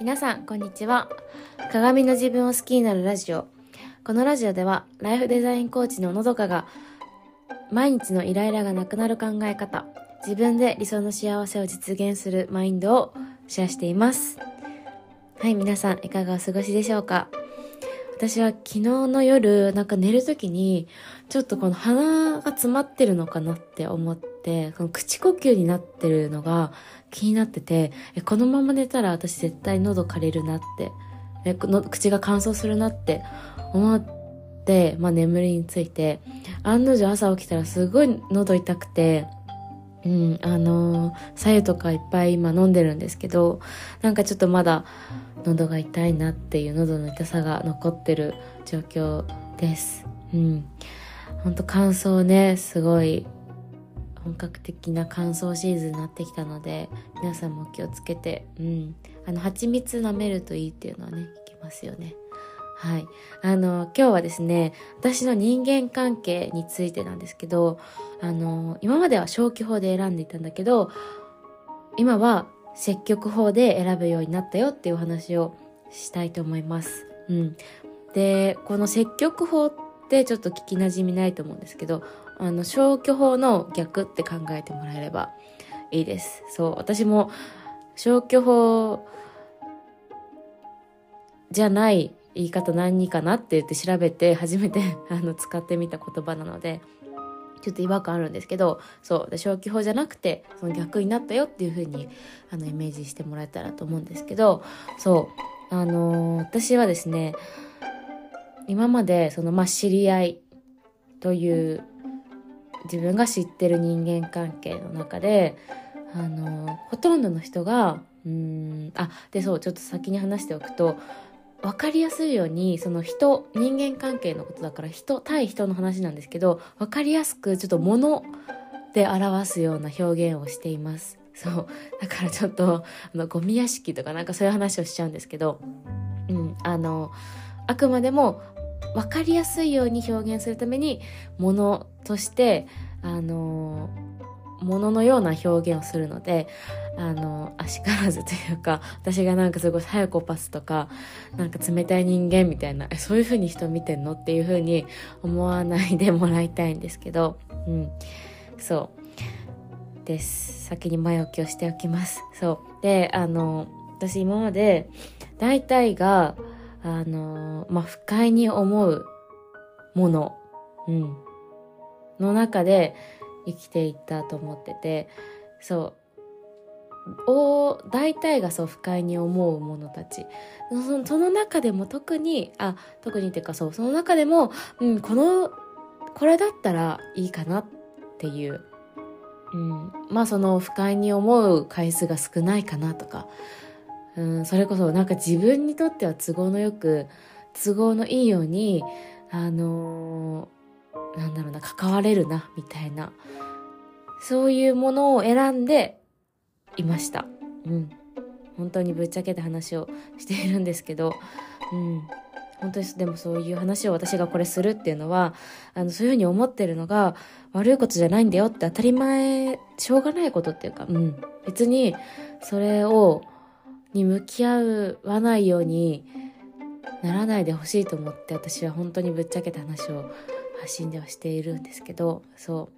皆さん、こんにちは。鏡の自分を好きになるラジオ。このラジオでは、ライフデザインコーチののどかが、毎日のイライラがなくなる考え方、自分で理想の幸せを実現するマインドをシェアしています。はい、皆さん、いかがお過ごしでしょうか？私は昨日の夜、なんか寝るときに、ちょっとこの鼻が詰まってるのかなって思って、この口呼吸になってるのが気になってて、えこのまま寝たら私絶対喉枯れるなって、えの口が乾燥するなって思って、まあ眠りについて、案の定朝起きたらすごい喉痛くて、うん、あのー、左右とかいっぱい今飲んでるんですけど、なんかちょっとまだ喉が痛いなっていう喉の痛さが残ってる状況です。うん。ほんと乾燥ね、すごい本格的な乾燥シーズンになってきたので、皆さんも気をつけて、うん。あの、蜂蜜舐めるといいっていうのはね、聞きますよね。はい。あの、今日はですね、私の人間関係についてなんですけど、あの、今までは消去法で選んでいたんだけど、今は積極法で選ぶようになったよっていうお話をしたいと思います。うん。で、この積極法ってちょっと聞き馴染みないと思うんですけど、あの、消去法の逆って考えてもらえればいいです。そう、私も消去法じゃない言い方何かなって言って調べて初めて あの使ってみた言葉なのでちょっと違和感あるんですけどそう消去法じゃなくてその逆になったよっていう風にあにイメージしてもらえたらと思うんですけどそうあのー、私はですね今までそのまあ知り合いという自分が知ってる人間関係の中であの、ほとんどの人がうんあでそうちょっと先に話しておくと分かりやすいようにその人人間関係のことだから人対人の話なんですけど分かりやすくちょっと物で表すような表現をしています。そう。だからちょっとあのゴミ屋敷とかなんかそういう話をしちゃうんですけどうんあのあくまでも分かりやすいように表現するために物としてあの物ののような表現をするのであのあしからずというか私がなんかすごいサイコパスとかなんか冷たい人間みたいなそういう風に人見てんのっていう風に思わないでもらいたいんですけどうん。そう。です。先に前置きをしておきます。そう。であの私今まで大体があのまあ不快に思うもの。うん。の中で生きていったと思ってて。そう。お大体がそう不快に思うものたち。そその中でも特にあ特にっていうかそうその中でも、うん、このこれだったらいいかなっていう、うん、まあその不快に思う回数が少ないかなとか、うん、それこそなんか自分にとっては都合のよく都合のいいようにあのー、なんだろうな関われるなみたいなそういうものを選んでいました。うん。本当にぶっちゃけた話をしているんですけど、うん。本当にでもそういう話を私がこれするっていうのは、あの、そういうふうに思ってるのが悪いことじゃないんだよって当たり前、しょうがないことっていうか、うん。別に、それを、に向き合わないようにならないでほしいと思って私は本当にぶっちゃけた話を発信ではしているんですけど、そ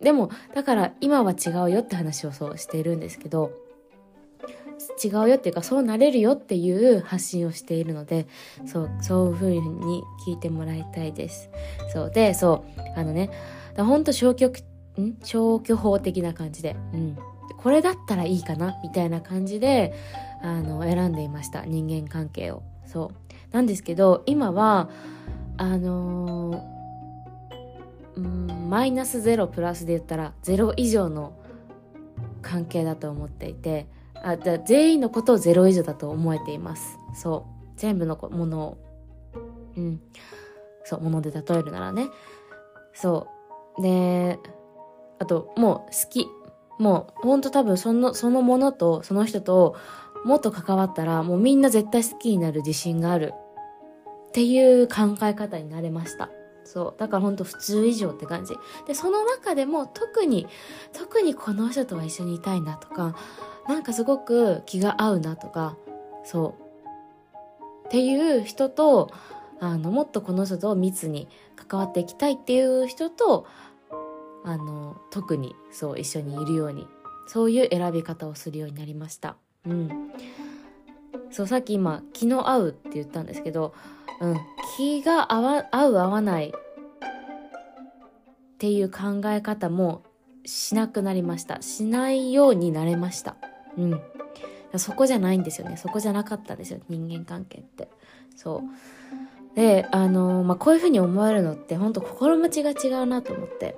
う。でも、だから今は違うよって話をそうしているんですけど、違うよっていうか、そうなれるよっていう発信をしているので、そう、そういう風に聞いてもらいたいです。そう。で、そう、あのね、ほんと消去、ん？消去法的な感じで、うん。これだったらいいかな？みたいな感じで、あの、選んでいました。人間関係を。そう。なんですけど、今は、あのーうんマイナスゼロプラスで言ったらゼロ以上の関係だと思っていてあだ全員のことをゼロ以上だと思えています。そう。全部のものを。うん。そうもので例えるならね。そう。であともう好き。もうほんと多分そのそのものとその人ともっと関わったらもうみんな絶対好きになる自信があるっていう考え方になれましたそう。だからほんと普通以上って感じ。で、その中でも特に、特にこの人とは一緒にいたいなとか、なんかすごく気が合うなとか、そうっていう人とあのもっとこの人と密に関わっていきたいっていう人とあの特にそう一緒にいるようにそういう選び方をするようになりました。うん、そうさっき今気の合うって言ったんですけど、うん、気が合わ合う合わないっていう考え方もしなくなりました。しないようになれました。うん。そこじゃないんですよね。そこじゃなかったんですよ。人間関係って。そう。であのまあこういうふうに思えるのって本当心持ちが違うなと思って。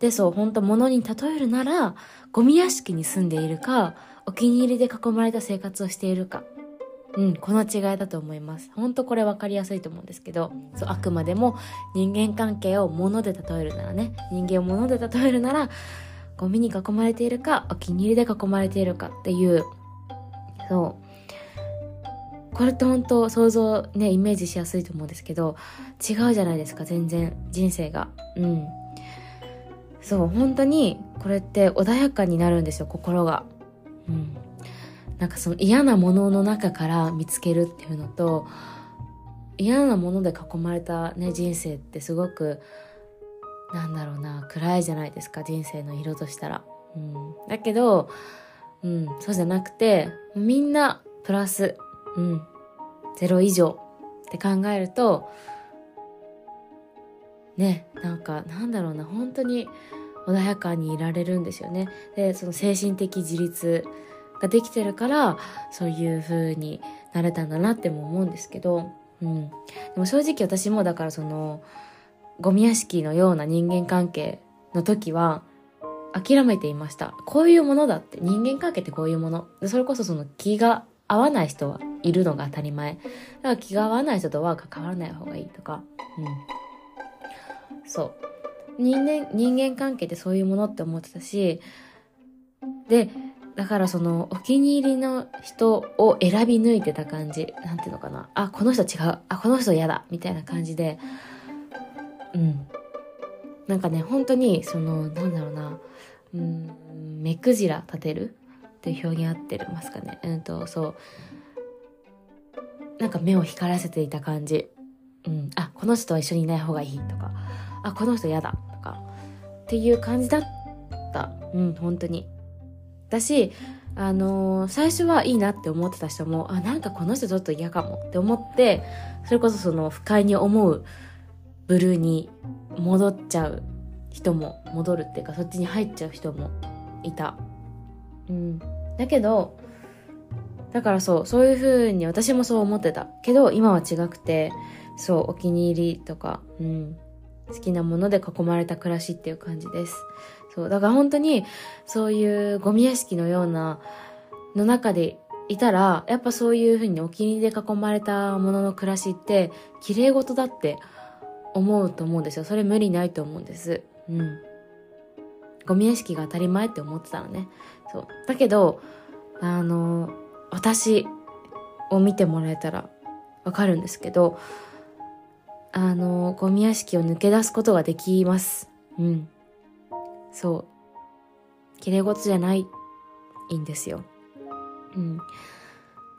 でそう本当物に例えるならゴミ屋敷に住んでいるかお気に入りで囲まれた生活をしているかうん、この違いだと思います。本当これ分かりやすいと思うんですけど、そう、あくまでも人間関係を物で例えるならね、人間を物で例えるなら、ゴミに囲まれているか、お気に入りで囲まれているかっていう、そう。これって本当想像ね、イメージしやすいと思うんですけど、違うじゃないですか、全然、人生が。うん。そう、本当に、これって穏やかになるんですよ、心が。うん。なんかその嫌なものの中から見つけるっていうのと嫌なもので囲まれた、ね、人生ってすごくなんだろうな暗いじゃないですか人生の色としたら。うん、だけど、うん、そうじゃなくてみんなプラス、うん、ゼロ以上って考えるとねなんかなんだろうな本当に穏やかにいられるんですよね。でその精神的自立ができてるからそういう風になれたんだなっても思うんですけど、うん、でも正直私もだからそのゴミ屋敷のような人間関係の時は諦めていました。こういうものだって。人間関係ってこういうもの。それこそその気が合わない人はいるのが当たり前。だから気が合わない人とは関わらない方がいいとか。うん。そう。人間人間関係ってそういうものって思ってたしでだからそのお気に入りの人を選び抜いてた感じなんていうのかな。あこの人違う。あこの人嫌だ。みたいな感じで。うん。なんかね本当にそのなんだろうな。うん目くじら立てるっていう表現合ってますかね。うんとそう。なんか目を光らせていた感じ。うん。あこの人は一緒にいない方がいいとか。あこの人嫌だとかっていう感じだったうん本当にだし、あのー、最初はいいなって思ってた人も、あ、なんかこの人ちょっと嫌かもって思って、それこそその不快に思うブルーに戻っちゃう人も、戻るっていうかそっちに入っちゃう人もいた。うん。だけど、だからそう、そういう風に私もそう思ってた。けど今は違くて、そう、お気に入りとか、うん。好きなもので囲まれた暮らしっていう感じです。そう、だから本当に、そういうゴミ屋敷のような、の中でいたら、やっぱそういうふうにお気に入りで囲まれたものの暮らしって、綺麗事だって思うと思うんですよ。それ無理ないと思うんです。うん。ゴミ屋敷が当たり前って思ってたのね。そう。だけど、あの、私を見てもらえたらわかるんですけど、あの、ゴミ屋敷を抜け出すことができます。うん。そう。綺麗事じゃないんですよ。うん。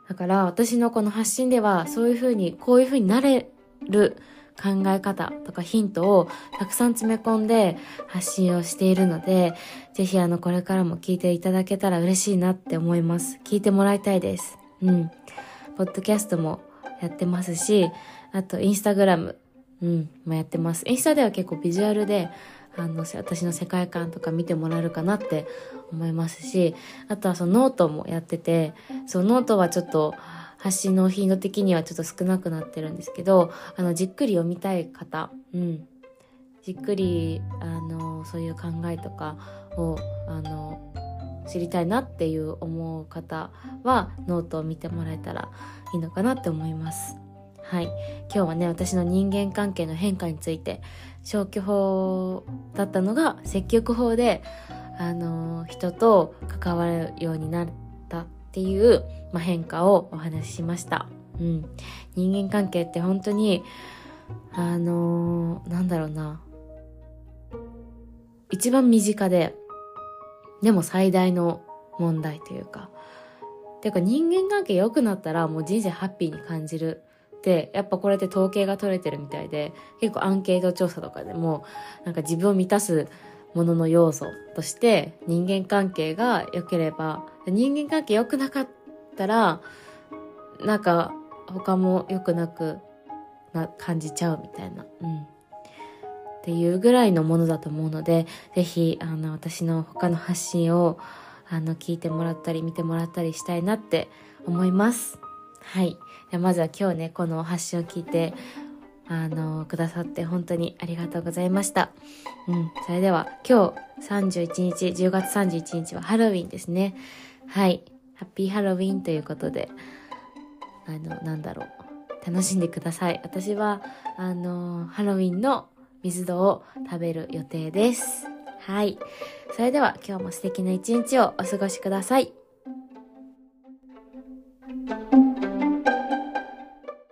だから私のこの発信ではそういうふうに、こういうふうになれる考え方とかヒントをたくさん詰め込んで発信をしているので、ぜひあのこれからも聞いていただけたら嬉しいなって思います。聞いてもらいたいです。うん。ポッドキャストもやってますし、あとインスタグラム、うん、もやってます。インスタでは結構ビジュアルであの私の世界観とか見てもらえるかなって思いますしあとはそのノートもやっててそうノートはちょっと発信の頻度的にはちょっと少なくなってるんですけどあのじっくり読みたい方、うん、じっくりあのそういう考えとかをあの知りたいなっていう思う方はノートを見てもらえたらいいのかなって思います。はい。今日はね、私の人間関係の変化について消去法だったのが積極法で、あの人と関わるようになったっていう、まあ、変化をお話ししました。うん。人間関係って本当に、あのなんだろうな。一番身近で、でも最大の問題というか。ていうか人間関係良くなったらもう人生ハッピーに感じるで、やっぱこれって統計が取れてるみたいで、結構アンケート調査とかでも、なんか自分を満たすものの要素として人間関係が良ければ、人間関係良くなかったら、なんか他も良くなくな感じちゃうみたいな。うん。っていうぐらいのものだと思うので、ぜひ、あの、私の他の発信を、あの、聞いてもらったり見てもらったりしたいなって思います。はい。まずは今日ね、この発信を聞いて、あの、くださって本当にありがとうございました。うん。それでは、今日31日、10月31日はハロウィンですね。はい。ハッピーハロウィンということで、あの、なんだろう。楽しんでください。私は、あの、ハロウィンの水戸を食べる予定です。はい。それでは今日も素敵な一日をお過ごしください。